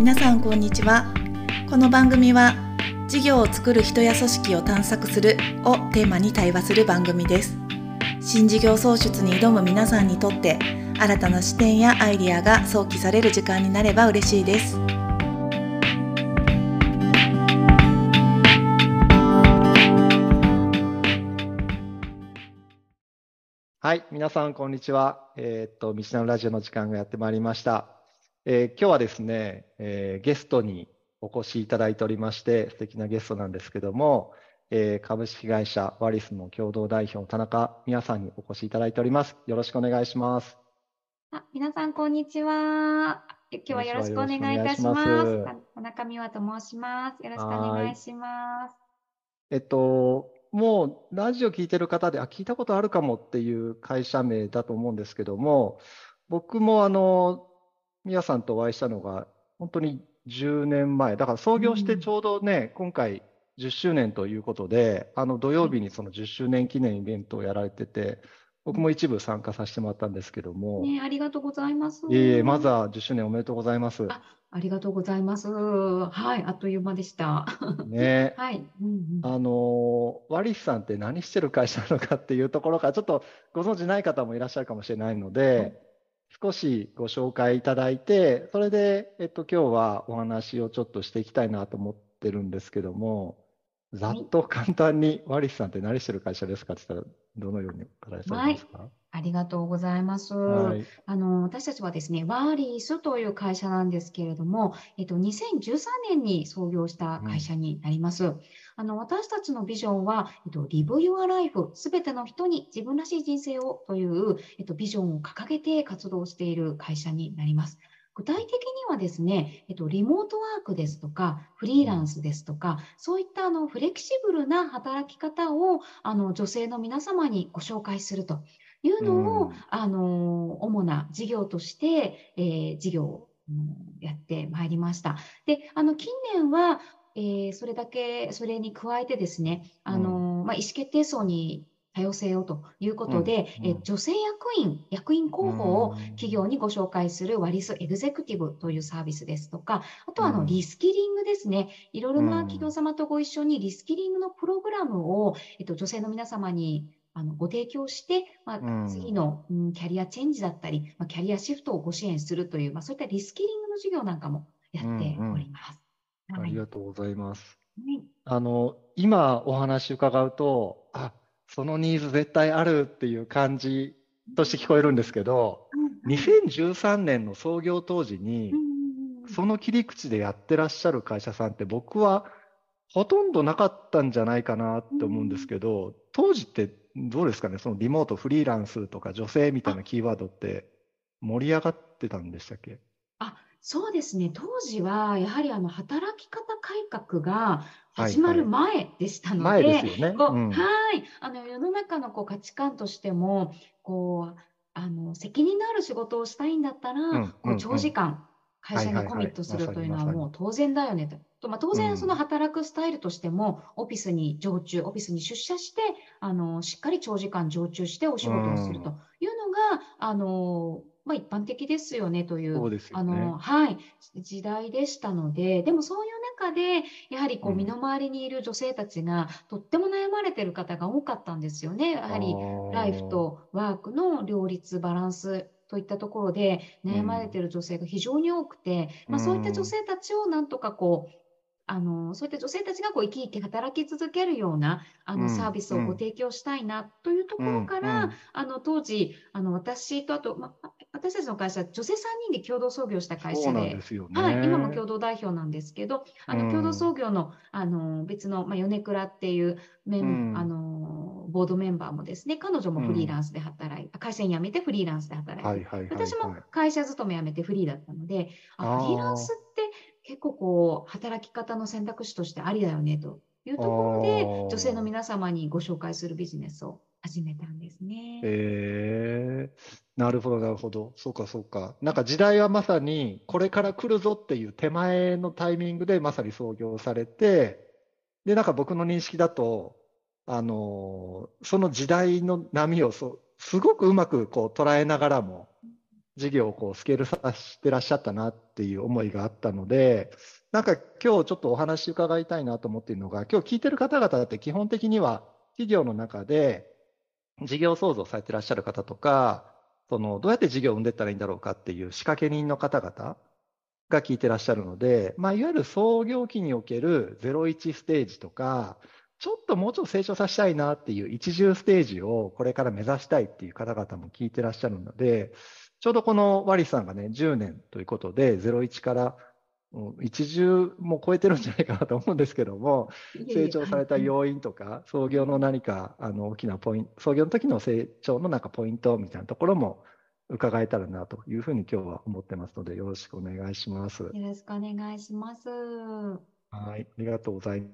皆さんこんにちはこの番組は事業を作る人や組織を探索するをテーマに対話する番組です新事業創出に挑む皆さんにとって新たな視点やアイディアが想起される時間になれば嬉しいですはい、皆さん、こんにちは。えーっと、道のラジオの時間がやってまいりました。えー今日はですね、えーゲストにお越しいただいておりまして、素敵なゲストなんですけども、えー株式会社ワリスの共同代表、田中美也さんにお越しいただいております。よろしくお願いします。あ、皆さん、こんにちは。今日はよろしくお願いいたし。ます田中美和と申します。よろしくお願いします。えっと、もうラジオ聞いてる方で、あ、聞いたことあるかもっていう会社名だと思うんですけども、僕もあの、みやさんとお会いしたのが、本当に10年前、だから創業してちょうどね、今回10周年ということで、あの土曜日にその10周年記念イベントをやられてて、僕も一部参加させてもらったんですけども、ね、ありがとうございます。いえいえ、まずは10周年おめでとうございます。あありがとうございます。はい、あっという間でした。ね。はい。うんうんあのワリスさんって何してる会社なのかっていうところからちょっとご存知ない方もいらっしゃるかもしれないので、少しご紹介いただいて、それで、えっと、今日はお話をちょっとしていきたいなと思ってるんですけども、ざっと簡単にワリスさんって何してる会社ですかって言ったら、どのようにお答えされますか？ありがとうございます。はい。あの、私たちはですね、ワーリースという会社なんですけれども、えっと、2013年に創業した会社になります。あの、私たちのビジョンは、えっと、Live Your Life、すべての人に自分らしい人生をという、えっと、ビジョンを掲げて活動している会社になります。具体的にはですね、えっと、リモートワークですとか、フリーランスですとか、そういったあのフレキシブルな働き方をあの女性の皆様にご紹介するというのを、うんあの主な事業として、えー事業をうんやってまいりました。で、あの近年は、えーそれだけ、それに加えてですね、あのまあ、意思決定層に多様性をということで、うん。えー女性役員、役員候補をうん企業にご紹介するワリスエグゼクティブというサービスですとか、あとはあうん。のリスキリングですね。いろいろうん。な企業様とご一緒にリスキリングのプログラムを、えっと、女性の皆様にあのご提供して、まうん。あ、次の、うん、キャリアチェンジだったり、まあ、キャリアシフトをご支援するという、まあ、そういったリスキリングの授業なんかもやっております。あはい。りがとうございます。はい。あの、今お話伺うと、あ、そのニーズ絶対あるっていう感じとして聞こえるんですけど、2013年の創業当時にその切り口でやってらっしゃる会社さんって僕はほとんどなかったんじゃないかなって思うんですけど、当時ってどうですかね、そのリモート、フリーランスとか女性みたいなキーワードって盛り上がってたんでしたっけ？あそうですね、当時はやはりあの働き方改革がはい始まる前でしたの前で、はい、あの世の中のこう価値観としてもこうあの責任のある仕事をしたいんだったら、うんうんこう長時間会社にコミットするというのはもう当然だよねと。とまあ、当うん。然その働くスタイルとしても、オフィスに常駐、オフィスに出社してあのしっかり長時間常駐してお仕事をするというのが、あのまあ、一般的ですよねというそうですよあね。のはい、時代でしたので、でもそういう中で、やはりこううん。身の回りにいる女性たちがとっても悩まれてる方が多かったんですよね。やはりライフとワークの両立、バランスといったところで悩まれてる女性が非常に多くて、まあ、そういった女性たちをなんとかこう、あのそういった女性たちがこう生き生き働き続けるようなあうん。のサービスをうん。ご提供したいなというところから、うん。うん。あの当時あの私とあと、まあ、私たちの会社女性3人で共同創業した会社ででね。はい、今も共同代表なんですけど、あうん。の共同創業のあの別の、まあ、米倉っていうメン、うん。あのボードメンバーもですね、彼女もフリーランスで働いて、会社員辞めてフリーランスで働いて、はいはいはいはい。私も会社勤め辞めてフリーだったので、あフリーランスって結構こう働き方の選択肢としてありだよねというところで女性の皆様にご紹介するビジネスを始めたんですね。えー、なるほど、なるほど。そうか、そうか。なんか時代はまさにこれから来るぞっていう手前のタイミングでまさに創業されて、で、なんか僕の認識だと、あのーその時代の波をそうすごくうまくこう捉えながらも、事業をこうスケールさせてらっしゃったなっていう思いがあったので、なんか今日ちょっとお話伺いたいなと思っているのが、今日聞いてる方々って基本的には企業の中で事業創造されてらっしゃる方とか、そのどうやって事業を生んでいったらいいんだろうかっていう仕掛け人の方々が聞いてらっしゃるので、まあ、いわゆる創業期における01ステージとか、ちょっともうちょっと成長させたいなっていう一重ステージをこれから目指したいっていう方々も聞いてらっしゃるので、ちょうどこのワリさんがね、10年ということで、01から一重も超えてるんじゃないかなと思うんですけども、成長された要因とか、創業の何かあの大きなポイント、創業の時の成長のなんかポイントみたいなところも伺えたらなというふうに今日は思ってますので、よろしくお願いします。よろしくお願いします。はい、ありがとうござい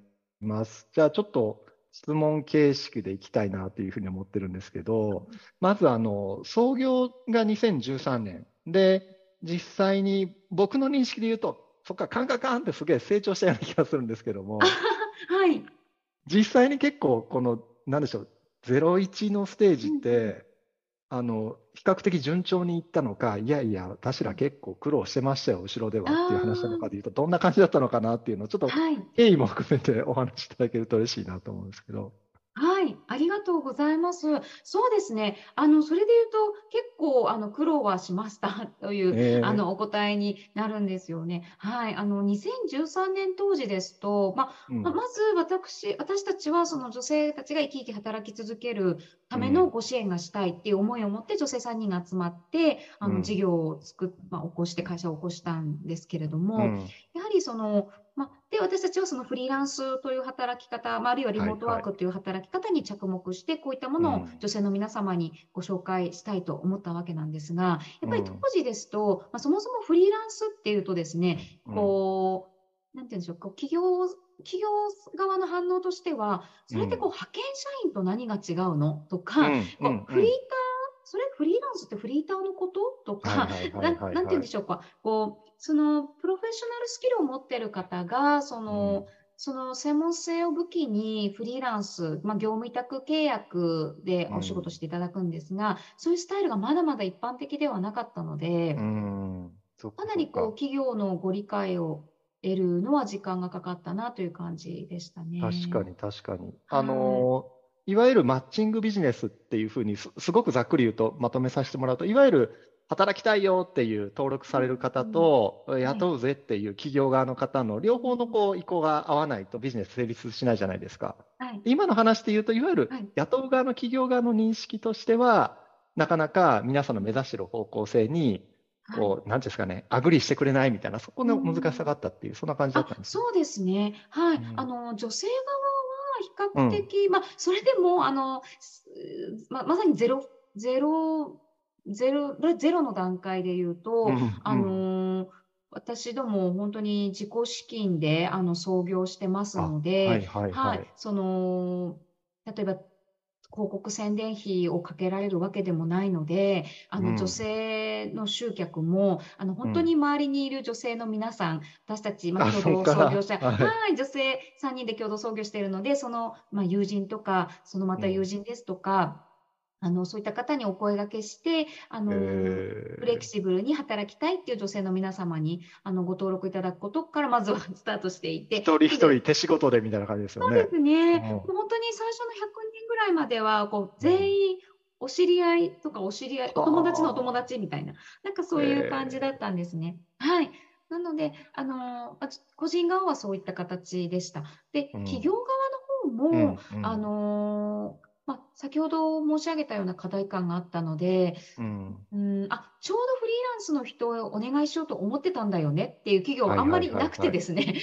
ます。じゃあちょっと質問形式でいきたいなというふうに思ってるんですけど、まずあの、創業が2013年で、実際に僕の認識で言うと、そっか、カンカンカンってすげえ成長したような気がするんですけども、はい。実際に結構この、なんでしょう、01のステージって、あの、比較的順調にいったのか、いやいや、私ら結構苦労してましたよ、後ろではっていう話なのかでいうと、どんな感じだったのかなっていうのを、ちょっと経緯も含めてお話しいただけると嬉しいなと思うんですけど。はい、ありがとうございます。そうですね。あの、それで言うと、結構、あの、苦労はしましたという、えー、あの、お答えになるんですよね。はい。あの、2013年当時ですと、ま、うん、まず私、私たちは、その女性たちが生き生き働き続けるためのご支援がしたいっていう思いを持って、女性3人が集まって、あの、事業を作っ、まあ、起こして、会社を起こしたんですけれども、うん、やはりその、まあ、で、私たちはそのフリーランスという働き方、まあ、あるいはリモートワークという働き方に着目して、こういったものを女性の皆様にご紹介したいと思ったわけなんですが、やっぱり当時ですと、まあ、そもそもフリーランスっていうとですね、こう、なんていうんでしょう、こう企業、企業側の反応としては、それってこう派遣社員と何が違うのとか、こうフリーターそれフリーランスってフリーターのこととか、なんて言うんでしょうか、こう、そのプロフェッショナルスキルを持ってる方が、その、うん、その専門性を武器にフリーランス、まあ、業務委託契約でお仕事していただくんですが、うん、そういうスタイルがまだまだ一般的ではなかったので、うん、かなりこう企業のご理解を得るのは時間がかかったなという感じでしたね。確かに確かに。あのいわゆるマッチングビジネスっていうふうにすごくざっくり言うとまとめさせてもらうと、いわゆる働きたいよっていう登録される方と、雇うぜっていう企業側の方の両方のこう意向が合わないとビジネス成立しないじゃないですか。はい、今の話で言うと、いわゆる雇う側の企業側の認識としては、なかなか皆さんの目指している方向性にこう、なんですかね、アグリしてくれないみたいな、そこの難しさがあったっていう、そんな感じだったんですそうですね。はい。うん、あの、女性側比較的、うん、まあ、それでも、あの、ままさにゼロ、ゼロ、ゼロ、ゼロの段階で言うと、うん、あの、私ども本当に自己資金であの創業してますので、はい、はい。はい、その、例えば広告宣伝費をかけられるわけでもないので、あの女性の集客も、あの本当に周りにいる女性の皆さん、私たち、まあ、共同創業者、はい、女性3人で共同創業しているので、その、まあ、友人とか、そのまた友人ですとか、あの、そういった方にお声掛けして、あの、フレキシブルに働きたいっていう女性の皆様に、あの、ご登録いただくことから、まずはスタートしていて。一人一人手仕事でみたいな感じですよね。そうですね。うん、本当に最初の100人ぐらいまでは、こう、全員、お知り合いとかお知り合い、お友達のお友達みたいな、なんかそういう感じだったんですね。はい。なので、あの、個人側はそういった形でした。で、企業側の方も、うんうん、あの、まあ、先ほど申し上げたような課題感があったので、うん、うんあちょうどフリーランスの人をお願いしようと思ってたんだよねっていう企業あんまりなくてですね、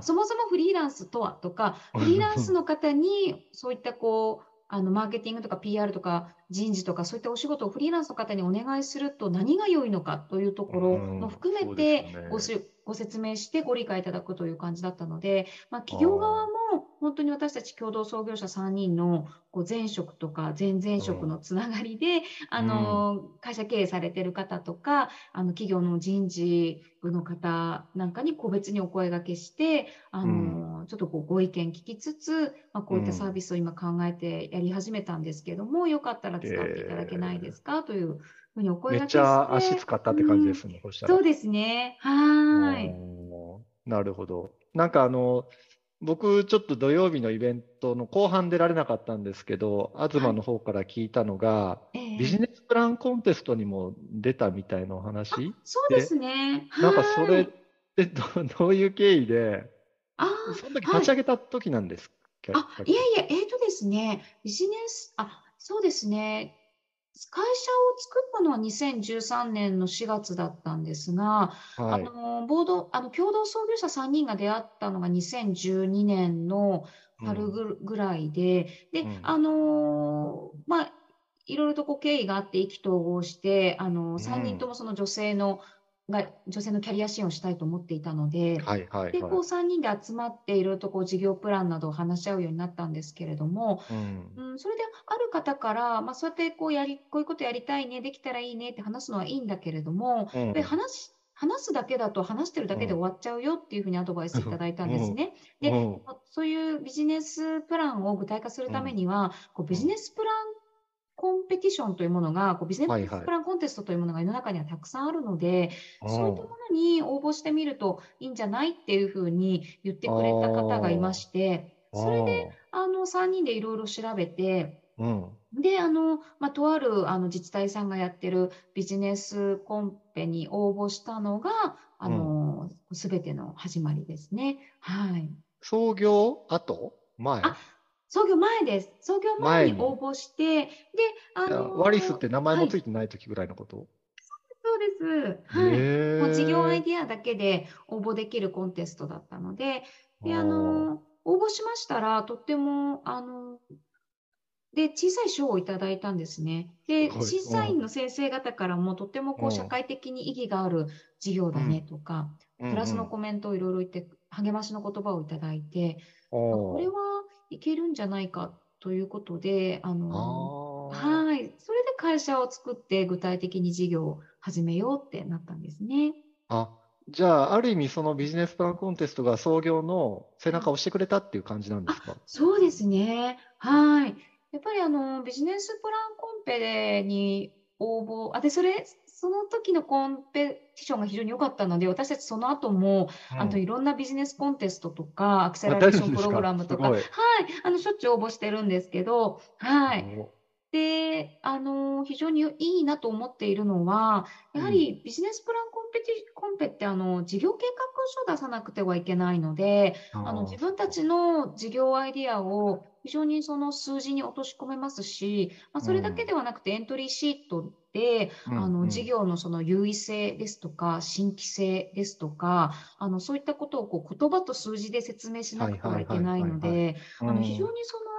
そもそもフリーランスとはとか、フリーランスの方にそういったこう、あのマーケティングとか PR とか人事とかそういったお仕事をフリーランスの方にお願いすると何が良いのかというところも含めてご,、ご説明してご理解いただくという感じだったので、まあ、企業側も本当に私たち共同創業者3人のこう前職とか前々職のつながりで、あの会社経営されてる方とか、あの企業の人事部の方なんかに個別にお声がけして、あのちょっとこうご意見聞きつつ、まあ、こういったサービスを今考えてやり始めたんですけども、よかったら使っていただけないですかというふうにお声がけして。めっちゃ足使ったって感じですね、うん、そうですね。はい。なるほど。なんかあの、僕、ちょっと土曜日のイベントの後半出られなかったんですけど、東の方から聞いたのが、はい、ビジネスプランコンテストにも出たみたいなお話そうですね。なんかそれってどどういう経緯で、あその時立ち上げた時なんですか、はい、あいやいや、えっ、ー、とですね、ビジネス、あそうですね、会社を作ったのは2013年の4月だったんですが、はい、あのボードあの共同創業者3人が出会ったのが2012年の春ぐらいで、うん、で、うん、あのまあいろいろとこう経緯があって意気投合して、あの3人ともその女性のが女性のキャリア支援をしたいと思っていたので、はいはいはい、でこう3人で集まっていろいろとこう事業プランなどを話し合うようになったんですけれども、うん、うん、それである方から、まあ、そうやってこうやりこういうことやりたいねできたらいいねって話すのはいいんだけれども、うん、で話話すだけだと話してるだけで終わっちゃうよっていうふうにアドバイスいただいたんですね。で、そういうビジネスプランを具体化するためには、こうビジネスプランコンペティションというものが、こうビジネスプランコンテストというものが世の中にはたくさんあるので、はいはい、そういったものに応募してみるといいんじゃないっていうふうに言ってくれた方がいまして、それであの3人でいろいろ調べて、うん、で、あの、まあ、とあるあの自治体さんがやってるビジネスコンペに応募したのが、あの、す、う、べ、ん、ての始まりですね。はい。創業後？前？あ創業前です。創業前に応募して、で、あのワリスって名前もついてない時ぐらいのこと、はい、そうです。はい。もう事業アイディアだけで応募できるコンテストだったので、で、あの、応募しましたら、とっても、あの、で、小さい賞をいただいたんですね。で、審査員の先生方からもとってもこう社会的に意義がある事業だねとか、プラスのコメントをいろいろ言って、励ましの言葉をいただいて、これはいけるんじゃないかということで、あの、はい。それで会社を作って具体的に事業を始めようってなったんですね。あ、じゃあ、ある意味そのビジネスプランコンテストが創業の背中を押してくれたっていう感じなんですか？そうですね。はい。やっぱりあの、ビジネスプランコンペに応募、あ、で、それ、その時のコンペティションが非常に良かったので、私たちその後も、うん、あといろんなビジネスコンテストとか、アクセラレーションプログラムとか、はい、あの、しょっちゅう応募してるんですけど、はい。で、あの、非常にいいなと思っているのは、やはりビジネスプランコンペティ、コンペって、あの、事業計画書を出さなくてはいけないので、あの、自分たちの事業アイディアを非常にその数字に落とし込めますし、まあ、それだけではなくてエントリーシートで、うん、あの事業のその優位性ですとか新規性ですとかあのそういったことをこう言葉と数字で説明しなくてはいけないので非常にその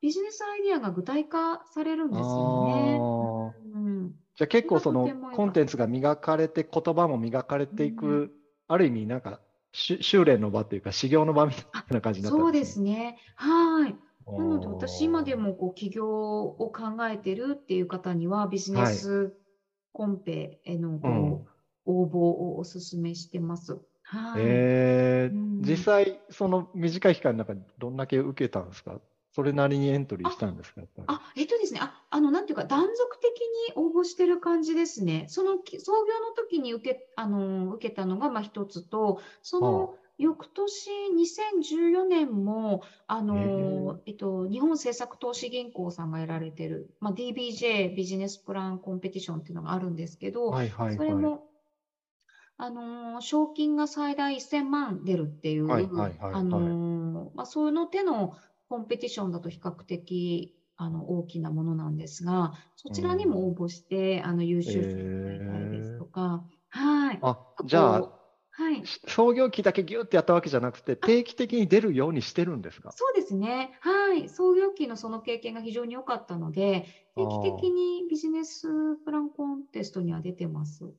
ビジネスアイディアが具体化されるんですよね。うん、じゃあ結構そのコンテンツが磨かれて言葉も磨かれていく、うん、ある意味なんか修練の場というか修行の場みたいな感じになった、ね、そうですね。はい。なので私今でもこう起業を考えてるっていう方にはビジネスコンペへのこう、応募をお勧めしてます。はい。えー、うん、実際その短い期間の中でどんだけ受けたんですか？それなりにエントリーしたんですかあえっとですね、あ、あの、なんていうか、断続的に応募してる感じですね。その創業の時に受け、あの、受けたのが、まあ一つと、その、翌年2014年も、あの、え。っと、日本政策投資銀行さんがやられてる、まあ、DBJ ビジネスプランコンペティションっていうのがあるんですけど、はいはいはい、それも、あの、賞金が最大1000万出るっていう、はいはいはいはい、あの、まあ、そういうの手のコンペティションだと比較的、あの、大きなものなんですが、そちらにも応募して、うん、あの、優秀賞たですとか、はい。あ、じゃあ、はい、創業期だけぎゅってやったわけじゃなくて、定期的に出るようにしてるんですか？そうですね。はい。創業期のその経験が非常に良かったので、定期的にビジネスプランコンテストには出てます。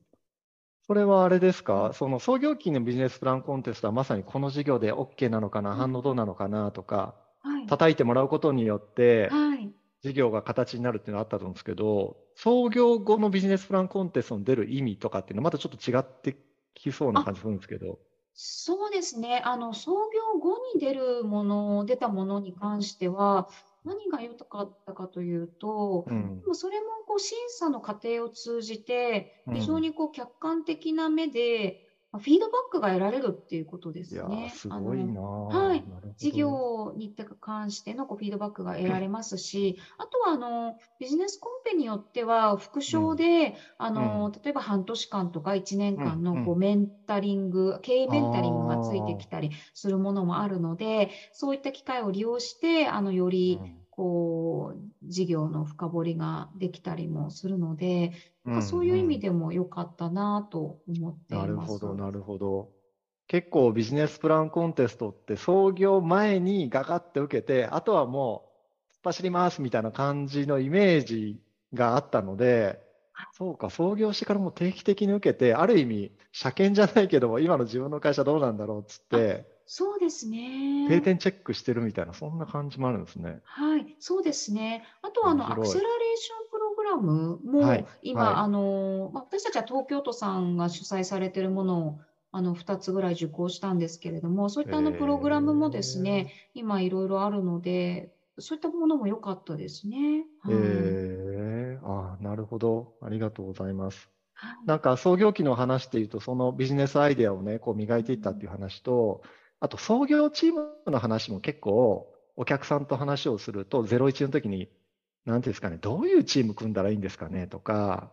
それはあれですか、その創業期のビジネスプランコンテストはまさにこの事業で OK なのかな、反応どうなのかなとか、はい。叩いてもらうことによって、はい。事業が形になるっていうのがあったと思うんですけど、創業後のビジネスプランコンテストに出る意味とかっていうのはまたちょっと違ってきそうな感じするんですけど。そうですね。あの、創業後に出るもの、出たものに関しては、何が良かったかというと、うんでもそれもこう審査の過程を通じて、うん非常にこう客観的な目で、まあフィードバックが得られるっていうことですね。すごいあのなーはい事業に関してのこうフィードバックが得られますし、あとはあのビジネスコンペによっては、副賞で、あの例えば半年間とか1年間うんのこうメンタリング、経営メンタリングがついてきたりするものもあるので、そういった機会を利用して、あのよりこう事業の深掘りができたりもするので、なんかそういう意味でも良かったなと思っていなるます。ほど、なるほど。結構ビジネスプランコンテストって創業前にガガって受けて、あとはもう突っ走りますみたいな感じのイメージがあったので、そうか、創業してからも定期的に受けて、ある意味、車検じゃないけども、今の自分の会社どうなんだろうっつって、そうですね。定点チェックしてるみたいな、そんな感じもあるんですね。はい、そうですね。あとはあのアクセラレーションプログラムもはい今、はいあのまあ、私たちは東京都さんが主催されているものをあの2つぐらい受講したんですけれども、そういったあのプログラムもですね、今いろいろあるので、そういったものも良かったですね。はいえー、あーなるほど。ありがとうございます。はいなんか創業期の話っていうと、そのビジネスアイデアをね、こう磨いていったっていう話と、あと創業チームの話も結構、お客さんと話をすると、01の時に、なんていうんですかね、どういうチーム組んだらいいんですかねとか、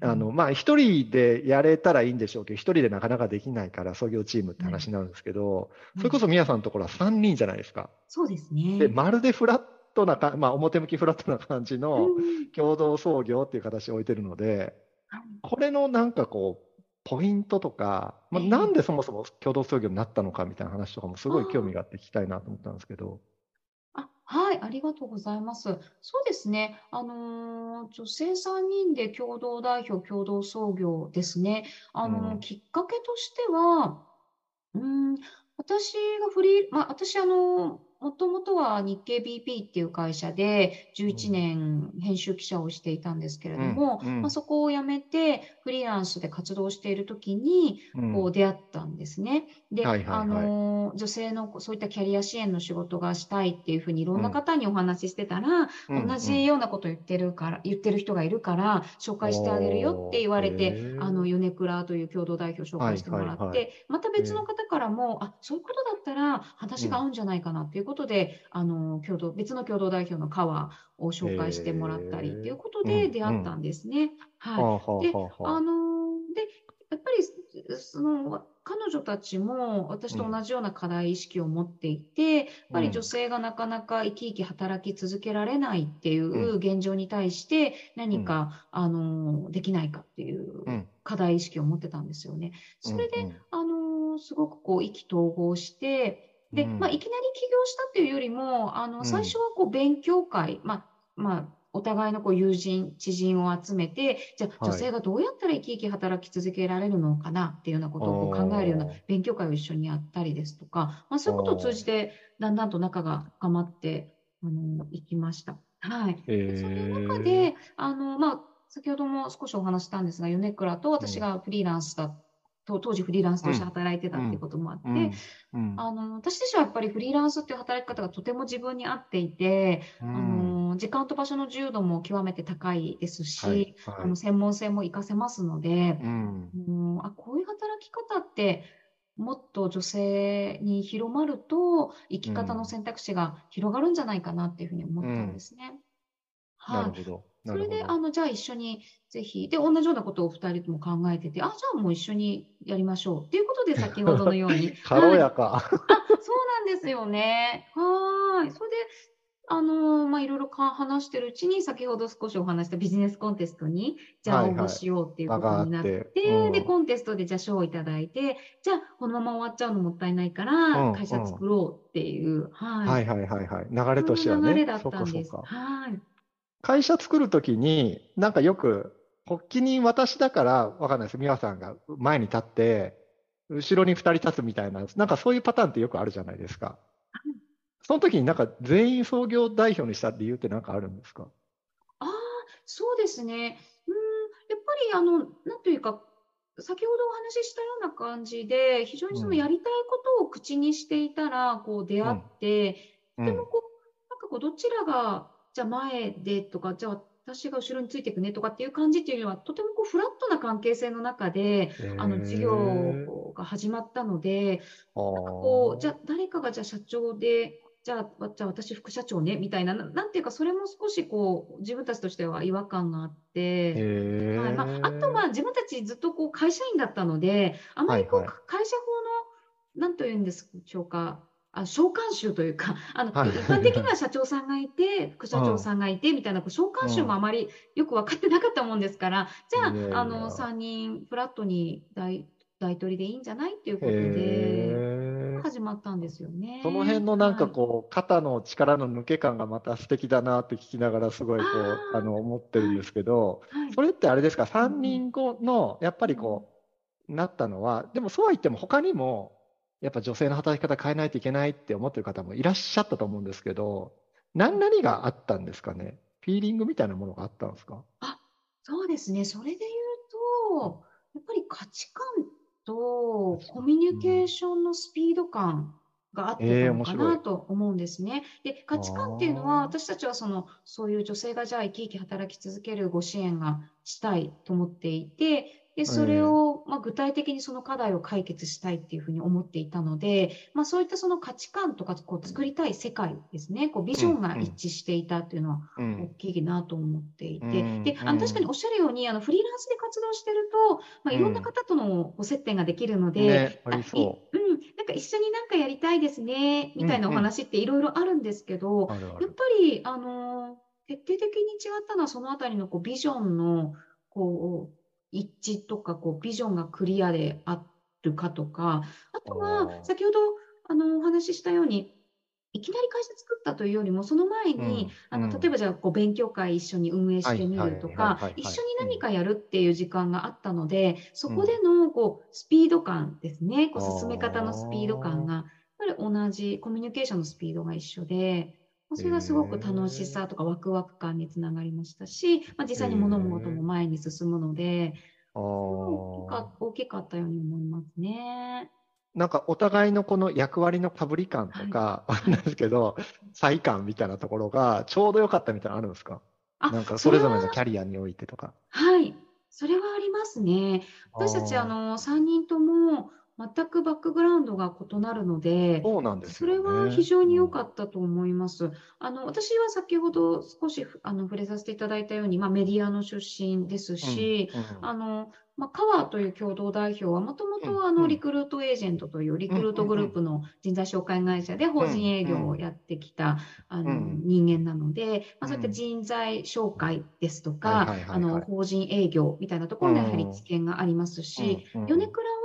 あの、まあ、一人でやれたらいいんでしょうけど、一人でなかなかできないから創業チームって話になるんですけど、それこそ宮さんのところは3人じゃないですか。そうですね。で、まるでフラットなか、まあ、表向きフラットな感じのうん共同創業っていう形を置いてるので、はいこれのなんかこう、ポイントとか、まあ、ええなんでそもそも共同創業になったのかみたいな話とかもすごい興味があって聞きたいなと思ったんですけど。あ、はい、ありがとうございます。そうですね。あのー女性3人で共同代表、共同創業ですね。あのーうんきっかけとしては、うーん、私がフリー、まあ、私、あの、もともとは日経 BP っていう会社で11年編集記者をしていたんですけれども、うんうん。まあ、そこを辞めてフリーランスで活動しているときに、うん。こう出会ったんですね。で、あのー女性のそういったキャリア支援の仕事がしたいっていうふうにいろんな方にお話ししてたら、うん同じようなこと言ってるから、言ってる人がいるから、紹介してあげるよって言われて、ーあの、米倉という共同代表紹介してもらって、また別の方からも、あ、そういうことだったら話が合うんじゃないかなっていうことで、あの、共同、別の共同代表の川を紹介してもらったりっていうことで出会ったんですね。はい。ではあのーで、やっぱり、その、彼女たちも私と同じような課題意識を持っていて、やっぱり女性がなかなか生き生き働き続けられないっていう現状に対して何か、あのーできないかっていううん。課題意識を持ってたんですよね。それで、うんうん。あのーすごくこう意気投合して、で、うん。まあ、いきなり起業したっていうよりも、あの、ん。最初はこう勉強会、まあ、まあ、お互いのこう友人、知人を集めて、じゃあはい。女性がどうやったら生き生き働き続けられるのかなっていうようなことをこう考えるような勉強会を一緒にやったりですとか、まあ、そういうことを通じて、だんだんと仲が深まって、あの、いきました。はい。でその中で、あの、まあ、先ほども少しお話ししたんですが、米倉と私がフリーランスだと、当時フリーランスとして働いてたっていうこともあって、うん。うん。あの、私自身はやっぱりフリーランスっていう働き方がとても自分に合っていて、うん。あの、時間と場所の自由度も極めて高いですし、はいはい。あの、専門性も活かせますので、うん。うんあ、こういう働き方って、もっと女性に広まると、生き方の選択肢が広がるんじゃないかなっていうふうに思ったんですね。はい。なるほど。なそれで、あの、じゃあ一緒にぜひ、で、同じようなことを二人とも考えてて、あ、じゃあもう一緒にやりましょうっていうことで、先ほどのように。軽はいやか。あ、そうなんですよね。はーい。それで、あのーまあ、いろいろか話してるうちに、先ほど少しお話したビジネスコンテストに、じゃあはいはい応募しようっていうこ場があっとになって、て。うんで、コンテストでじゃあ賞をいただいて、じゃあこのまま終わっちゃうのもったいないかうら、ん会社作ろうっていう、はい。はいはいはいはい。流れとしてはね。流れだったかんです。そっか。はい。会社作るときに、なんかよく、発起人私だから、わかんないです。美和さんが前に立って、後ろに二人立つみたいな、なんかそういうパターンってよくあるじゃないですか。その時になんか全員創業代表にした理由って何かあるんですか？ああ、そうですね。うん、やっぱりあの、なんというか、先ほどお話ししたような感じで、非常にそのやりたいことを口にしていたら、こう出会って、うんでもこう、なんかこう、どちらが、じゃあ前でとか、じゃあ私が後ろについていくねとかっていう感じっていうよりは、とてもこうフラットな関係性の中で、あの事業が始まったので、なんかこう、じゃあ誰かがじゃあ社長で、じゃあ、わじゃあ私副社長ねみたいな、ななんていうか、それも少しこう、自分たちとしては違和感があって、へはい。まあ、あとは自分たちずっとこう会社員だったので、あまりこう、はいはい。会社法の、なんというんでしょうか、あ召喚集というか、あのはい。一般的には社長さんがいて、副社長さんがいてみたいな、こう召喚集もあまりよく分かってなかったもんですから、じゃあ、あの3人フラットに大大取りでいいんじゃないっていうことで始まったんですよね。その辺のなんかはい。こう、肩の力の抜け感がまた素敵だなって聞きながらすごいこう、あの、思ってるんですけど、はい。それってあれですか、3人後の、やっぱりこう、なったのは、でもそうは言っても他にも、やっぱ女性の働き方変えないといけないって思ってる方もいらっしゃったと思うんですけど、何々があったんですかね？フィーリングみたいなものがあったんですか？そうですね。それで言うと、やっぱり価値観とコミュニケーションのスピード感があってえーたのかなと思うんですね。で、価値観っていうのあー。は、私たちはその、そういう女性がじゃあ生き生き働き続けるご支援がしたいと思っていて、で、それを、まあ、具体的にその課題を解決したいっていうふうに思っていたので、まあ、そういったその価値観とか、こう作りたい世界ですね、こうビジョンが一致していたっていうのはう大ん。きいなと思っていて、うん。で、あうん。の確かにおっしゃるように、あのフリーランスで活動してると、まあ、いろんな方とのご接点ができるので、ね、ああいりそう。ん、なんか一緒になんかやりたいですね、みたいなお話っていろいろあるんですけどう。、あるあやっる。ぱり、あの徹底的に違ったのは、そのあたりのこうビジョンのこう一致とかこう、ビジョンがクリアであるかとか、あとあはー。先ほどあのお話ししたように、いきなり会社作ったというよりも、その前に、あのうん。例えばじゃあこう勉強会一緒に運営してみるとか一緒に何かやるっていう時間があったので、そこでのこうスピード感ですね、こう進め方のスピード感が、やっぱり同じ、コミュニケーションのスピードが一緒で、まあそれがすごく楽しさとかワクワク感につながりましたし、まあ、実際に物事も前に進むので、あ大きかったように思いますね。なんかお互いのこの役割のかぶり感とか、なんですけど、差異感みたいなところがちょうど良かったみたいなのあるんですか？あなんかそれぞれのキャリアにおいてとか。はい、それはありますね。私たち、あの、3人とも全くバックグラウンドが異なるので、そうなんですね。れは非常に良かっったと思います。あの、私は先ほど少しあの触れさせていただいたように、まあ、メディアの出身ですし、あの、まあ、カワーという共同代表は、もともうんとあのうんリクルートエージェントというリクルートグループの人材紹介会社で法人営業をやってきたあのうん人間なので、まあ、そういったうん。人材紹介ですとはいかあの法人営業みたいなところのやはり知見がありますし、米倉は、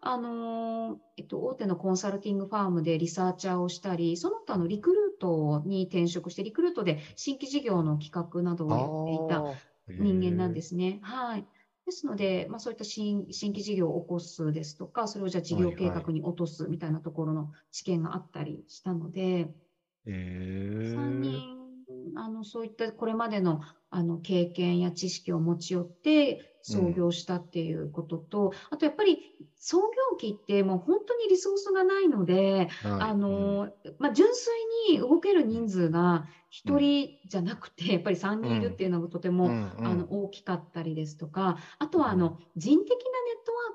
あのーえっと、大手のコンサルティングファームでリサーチャーをしたり、その他のリクルートに転職して、リクルートで新規事業の企画などをやっていた人間なんですすね。はい。ですので、まあ、そういった新新規事業を起こすですとか、それをじゃあ事業計画に落とすみたいなところの知見があったりしたので、へー3人、あの、そういったこれまでの、あの、経験や知識を持ち寄って創業したっていうことと、あとやっぱり創業期ってもう本当にリソースがないので、はい。あの、まあ、純粋に動ける人数が1人じゃなくて、やっぱり3人いるっていうのがとても、うん。うん。あの大きかったりですとか、あとはあの人的な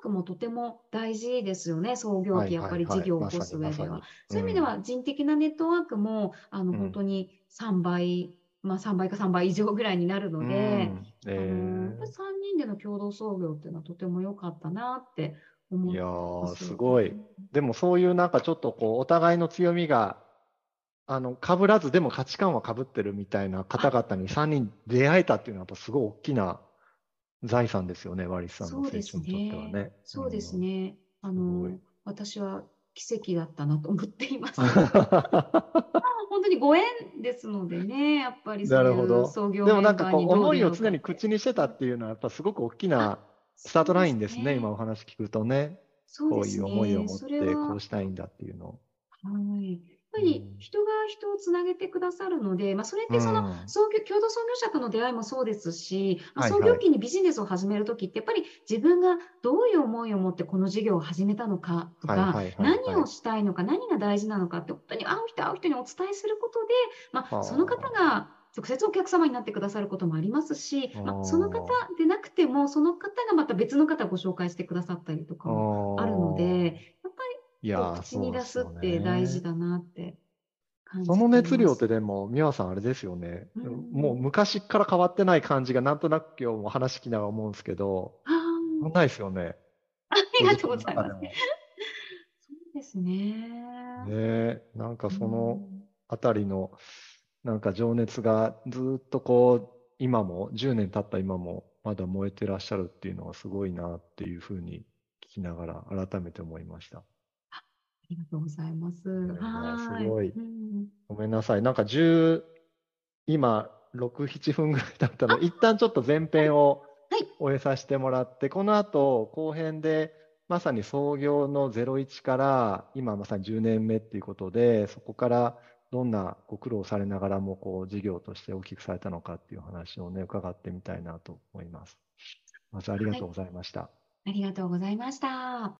クもとても大事ですよね、創業期、やっぱり事業を起こす上では。そういう意味で、は人的なネットワークもあのうん。本当に3倍、まあ、3倍か3倍以上ぐらいになるのうんで、うん。へあのやっーぱり3人での共同創業っていうのはとても良かったなって思いやいまー、す。すごい。でもそういうなんかちょっとこう、お互いの強みが、あの、被らずでも価値観は被ってるみたいな方々に3人出会えたっていうのはやっぱすごい大きな財産ですよね、ワリスさんの成長にとってはね。そうですん。ね。あすごいの、私は奇跡だったなと思っています。な本当にご縁ですのでね、やっぱりそういうるほど創。業でもなんかこう、思いを常に口にしてたっていうのはやっぱすごく大きなスタートラインですね、今お話聞くとね。こういうそうですね。思いを持ってこうしたいんだっていうのを。はい。やっぱぱり人が人をつなげてくださるので、まあ、それってそのうん。創業、共同創業者との出会いもそうですし、まあ、創業期にビジネスを始めるときって、やっぱり自分がどういう思いを持ってこの事業を始めたのかとか、何をしたいのか、何が大事なのかって、本当に会う人会う人にお伝えすることで、まあ、はあその方が直接お客様になってくださることもありますし、まあ、その方でなくても、その方がまた別の方をご紹介してくださったりとかもあるので、いや口に出すって大事ねだなって感じその熱量っててでも、美和さんあれですよね。うんもう昔から変わってない感じがなんとなく今日も話聞きながら思うんですけど、ます。あーないですよね。ありがとうございます。そうですね。もねえなんかそのあたりのなんか情熱がずっとこう、今も、10年経った今もまだ燃えてらっしゃるっていうのはすごいなっていうふうに聞きながら改めて思いました。ありがとうございます。やいすごいうんごめんなさい。なんか10、今、6、7分ぐらいだったので、一旦ちょっと前編をはい終えさせてもらって、この後、後編で、まさに創業の01から、今まさに10年目っていうことで、そこからどんなご苦労されながらも、こう、事業として大きくされたのかっていう話をね、伺ってみたいなと思います。まずありがとうございました。ありがとうございました。